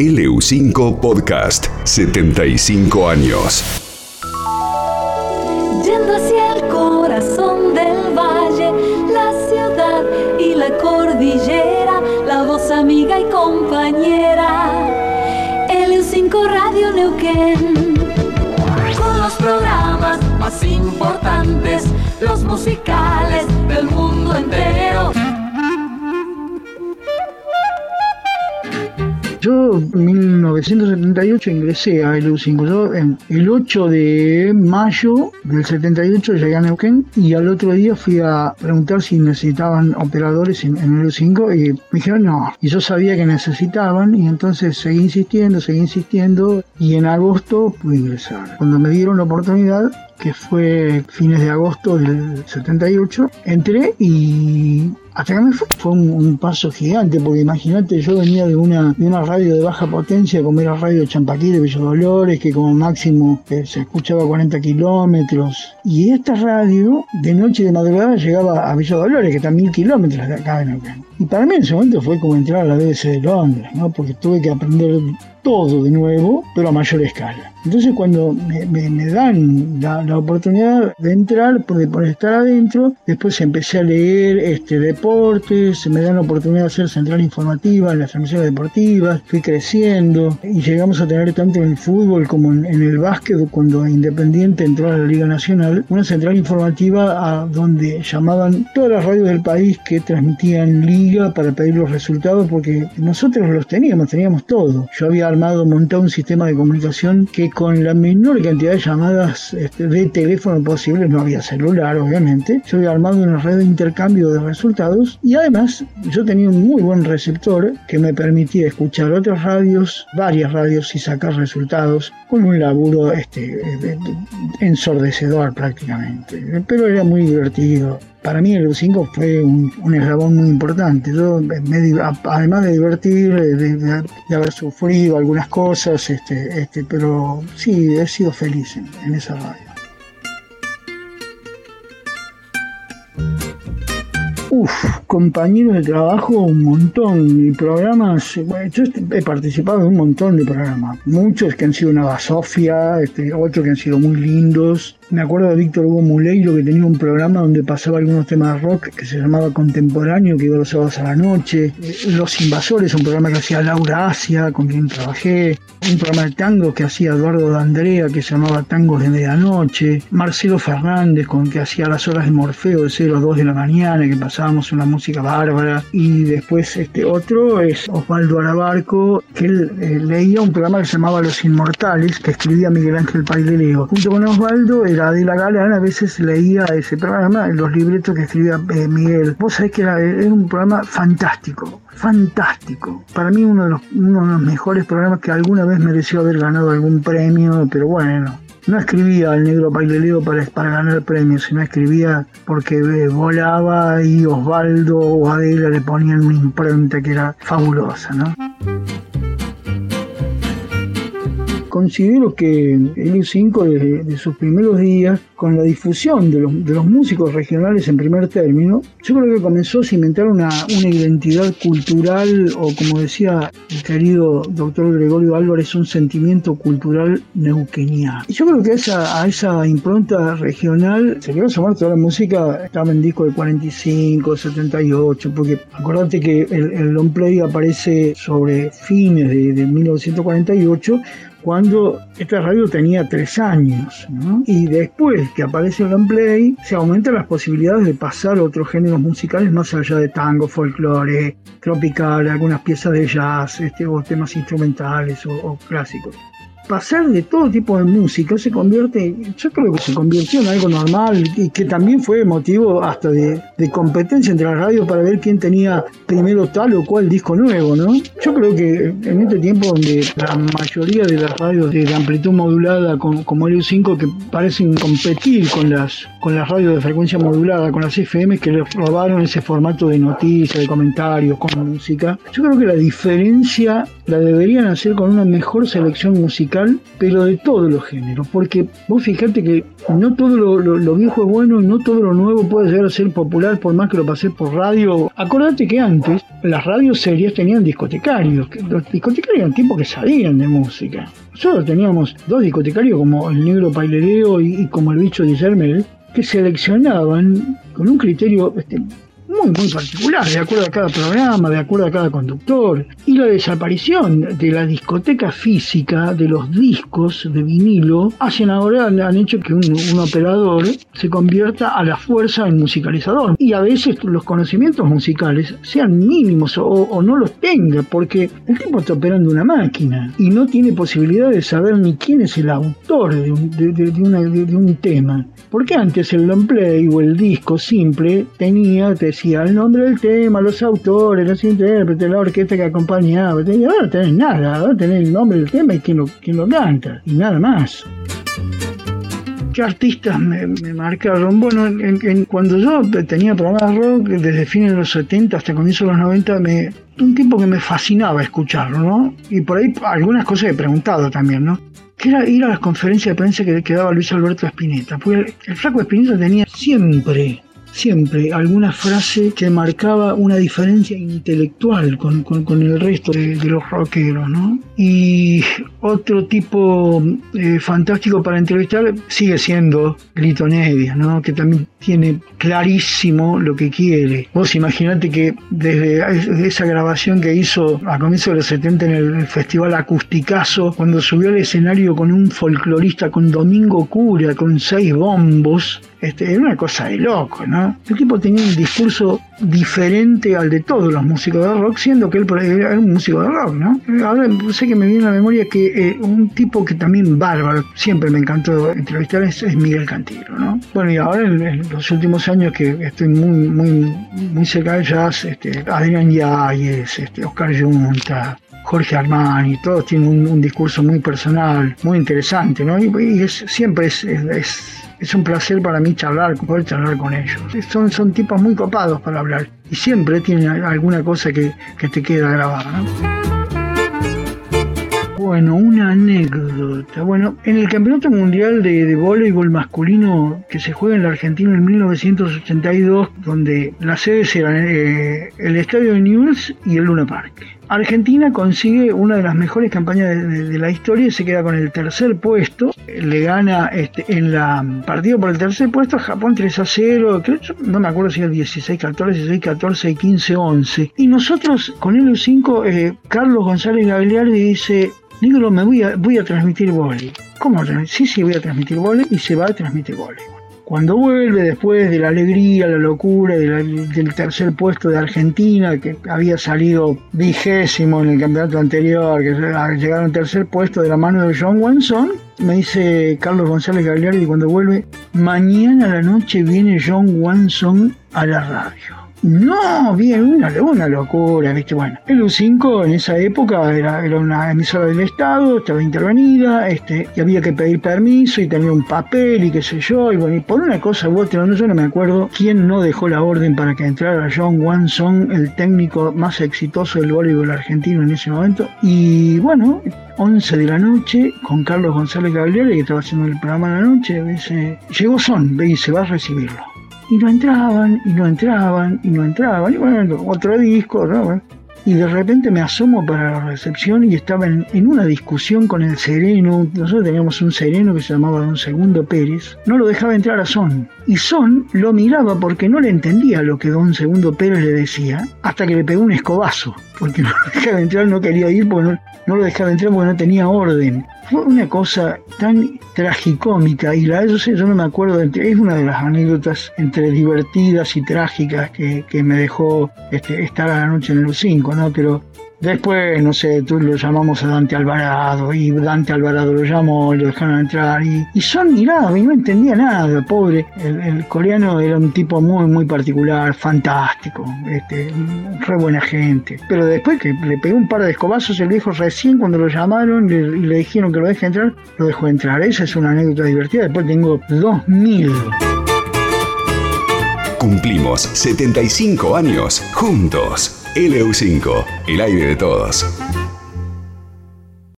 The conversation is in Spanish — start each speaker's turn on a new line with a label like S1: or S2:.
S1: LU5 Podcast, 75 años.
S2: Yendo hacia el corazón del valle, la ciudad y la cordillera, la voz amiga y compañera. LU5 Radio Neuquén. Con los programas más importantes, los musicales del mundo entero.
S3: Yo en 1978 ingresé a LU5. Yo en el 8 de mayo del 78 llegué a Neuquén y al otro día fui a preguntar si necesitaban operadores en, en LU5 y me dijeron no. Y yo sabía que necesitaban y entonces seguí insistiendo, seguí insistiendo y en agosto pude ingresar. Cuando me dieron la oportunidad, que fue fines de agosto del 78, entré y hasta que me fue, fue un, paso gigante, porque imagínate, yo venía de una, de una radio de baja potencia, como era Radio Champaquí de Dolores, que como máximo eh, se escuchaba a 40 kilómetros. Y esta radio, de noche de madrugada, llegaba a Villa Dolores, que está a mil kilómetros de acá de Neuquén. Y para mí en ese momento fue como entrar a la BBC de Londres, ¿no? Porque tuve que aprender todo de nuevo, pero a mayor escala. Entonces cuando me, me, me dan la, la, oportunidad de entrar, por, estar adentro, después empecé a leer este, deportes, me dan la oportunidad de hacer central informativa en las transmisiones deportivas, fui creciendo y llegamos a tener tanto en el fútbol como en, en el básquet, cuando Independiente entró a la Liga Nacional, una central informativa a donde llamaban todas las radios del país que transmitían para pedir los resultados, porque nosotros los teníamos, teníamos todo. Yo había armado, montado un sistema de comunicación que con la menor cantidad de llamadas este, de teléfono posible, no había celular obviamente, yo había armado una red de intercambio de resultados y además yo tenía un muy buen receptor que me permitía escuchar otras radios, varias radios y sacar resultados con un laburo este, ensordecedor prácticamente, pero era muy divertido para mí el 5 fue un, un, eslabón muy importante. Yo, me, además de divertir, de, de, de, haber sufrido algunas cosas, este, este, pero sí, he sido feliz en esa radio. Uf, compañeros de trabajo, un montón. Y programas, yo he participado en un montón de programas. Muchos que han sido una basofia, este, otros que han sido muy lindos. Me acuerdo de Víctor Hugo Muleiro que tenía un programa donde pasaba algunos temas de rock que se llamaba Contemporáneo, que iba los sábados a la noche. Los Invasores, un programa que hacía Laura Asia, con quien trabajé. Un programa de tango que hacía Eduardo D'Andrea, que se llamaba Tangos de Medianoche. Marcelo Fernández, con que hacía las horas de Morfeo de 0 a 2 de la mañana, que una música bárbara. Y después este otro es Osvaldo Arabarco, que él eh, leía un programa que se llamaba Los Inmortales, que escribía Miguel Ángel Paileleo. Junto con Osvaldo era de la Galán a veces leía ese programa los libretos que escribía eh, Miguel. Vos sabés que era, era, un programa fantástico, fantástico. Para mí uno de, los, uno de los mejores programas que alguna vez mereció haber ganado algún premio, pero bueno, no escribía al negro Paileleo para, para ganar premios, sino escribía porque eh, volaba y Osvaldo o Adela le ponían una impronta que era fabulosa, ¿no? Considero que el I5 desde de sus primeros días, con la difusión de los, de los, músicos regionales en primer término, yo creo que comenzó a cimentar una, una identidad cultural o como decía el querido doctor Gregorio Álvarez, un sentimiento cultural neuqueniano. Y yo creo que esa, a esa impronta regional se quedó sumar toda la música, estaba en disco de 45, 78, porque acordate que el, el long play aparece sobre fines de, de 1948 cuando esta radio tenía tres años. ¿no? Y después que aparece el play, se aumentan las posibilidades de pasar a otros géneros musicales más allá de tango, folclore, tropical, algunas piezas de jazz, este, o temas instrumentales o, o clásicos pasar de todo tipo de música se convierte, yo creo que se convirtió en algo normal y que también fue motivo hasta de, de competencia entre las radios para ver quién tenía primero tal o cual disco nuevo, ¿no? Yo creo que en este tiempo donde la mayoría de las radios de amplitud modulada como, como el 5 que parecen competir con las, con las radios de frecuencia modulada, con las FM que les robaron ese formato de noticias, de comentarios, con música, yo creo que la diferencia la deberían hacer con una mejor selección musical pero de todos los géneros, porque vos fijate que no todo lo, viejo es bueno y no todo lo nuevo puede llegar a ser popular por más que lo pasé por radio. Acordate que antes las radios serias tenían discotecarios, los discotecarios eran tipos que sabían de música. Nosotros teníamos dos discotecarios como el negro Pailereo y, como el bicho de que seleccionaban con un criterio este, muy, muy particular, de acuerdo a cada programa, de acuerdo a cada conductor. Y la desaparición de la discoteca física, de los discos de vinilo, hacen ahora, han hecho que un, operador se convierta a la fuerza en musicalizador. Y a veces los conocimientos musicales sean mínimos o, no los tenga, porque el tipo está operando una máquina y no tiene posibilidad de saber ni quién es el autor de un, de, un tema. Porque antes el long play o el disco simple tenía, el nombre del tema, los autores, los intérpretes, la orquesta que acompañaba. Y no tenés nada, ahora tenés el nombre del tema y quién lo, lo canta, y nada más. ¿Qué artistas me, marcaron? Bueno, cuando yo tenía programas rock, desde fines de los 70 hasta comienzos de los 90, me, un tipo que me fascinaba escucharlo, ¿no? Y por ahí algunas cosas he preguntado también, ¿no? que era ir a las conferencias de prensa que, que daba Luis Alberto Spinetta. Porque el flaco Spinetta tenía siempre siempre alguna frase que marcaba una diferencia intelectual con, el resto de, los rockeros, ¿no? Y otro tipo eh, fantástico para entrevistar sigue siendo Grito Nevia, ¿no? Que también tiene clarísimo lo que quiere. Vos imaginate que desde esa grabación que hizo a comienzos de los 70 en el Festival Acusticazo, cuando subió al escenario con un folclorista, con Domingo Cura, con seis bombos, este, era una cosa de loco, ¿no? El tipo tenía un discurso diferente al de todos los músicos de rock, siendo que él era un músico de rock, ¿no? Ahora sé que me viene a la memoria que eh, un tipo que también bárbaro, siempre me encantó entrevistar, es, Miguel Cantiro, ¿no? Bueno, y ahora en, los últimos años que estoy muy, muy, muy cerca de jazz, este, Adrián Yáñez, este, Oscar Junta, Jorge Armani, todos tienen un, discurso muy personal, muy interesante, ¿no? Y, es, siempre es es un placer para mí charlar, poder charlar con ellos. Son, son tipos muy copados para hablar y siempre tienen alguna cosa que, te queda grabada. Bueno, una anécdota. Bueno, en el Campeonato Mundial de, Voleibol Masculino que se juega en la Argentina en 1982, donde las sedes eran eh, el Estadio de News y el Luna Park. Argentina consigue una de las mejores campañas de, la historia y se queda con el tercer puesto. Le gana este, en la partido por el tercer puesto a Japón 3 a 0. no me acuerdo si era 16 14, 16 14 y 15 11. Y nosotros con el U5, eh, Carlos González Gagliardi dice: Negro, me voy a, transmitir volei. ¿Cómo? Sí, sí, voy a transmitir volei y se va a transmitir volei. Cuando vuelve después de la alegría, la locura del tercer puesto de Argentina, que había salido vigésimo en el campeonato anterior, que llegaron al tercer puesto de la mano de John Wanson, me dice Carlos González Gagliardi cuando vuelve, mañana a la noche viene John Wanson a la radio. No, bien, una, locura, ¿viste? Bueno, el U5 en esa época era, era una emisora del Estado, estaba intervenida, este, y había que pedir permiso y tenía un papel y qué sé yo, y bueno, y por una cosa u otra, no, yo no me acuerdo quién no dejó la orden para que entrara John Wanson, el técnico más exitoso del voleibol argentino en ese momento, y bueno, 11 de la noche, con Carlos González Gabriel, que estaba haciendo el programa de la noche, dice, llegó Son, ve y se va a recibirlo y no entraban, y no entraban, y no entraban, y bueno, otro disco, ¿no? Y de repente me asomo para la recepción y estaba en, una discusión con el sereno. Nosotros teníamos un sereno que se llamaba Don Segundo Pérez. No lo dejaba entrar a Son. Y Son lo miraba porque no le entendía lo que Don Segundo Pérez le decía, hasta que le pegó un escobazo. Porque no lo dejaba entrar, no quería ir porque no, lo dejaba entrar porque no tenía orden. Fue una cosa tan tragicómica y la yo, sé, yo no me acuerdo, es una de las anécdotas entre divertidas y trágicas que, que me dejó este, estar a la noche en el 5, ¿no? Pero Después, no sé, tú lo llamamos a Dante Alvarado y Dante Alvarado lo llamó y lo dejaron entrar y, y Son miraba y no entendía nada, pobre. El, coreano era un tipo muy, muy particular, fantástico, este, re buena gente. Pero después que le pegó un par de escobazos, el viejo recién cuando lo llamaron y le, dijeron que lo deje entrar, lo dejó entrar. Esa es una anécdota divertida. Después tengo 2000.
S1: Cumplimos 75 años juntos. LU5, el aire de todos.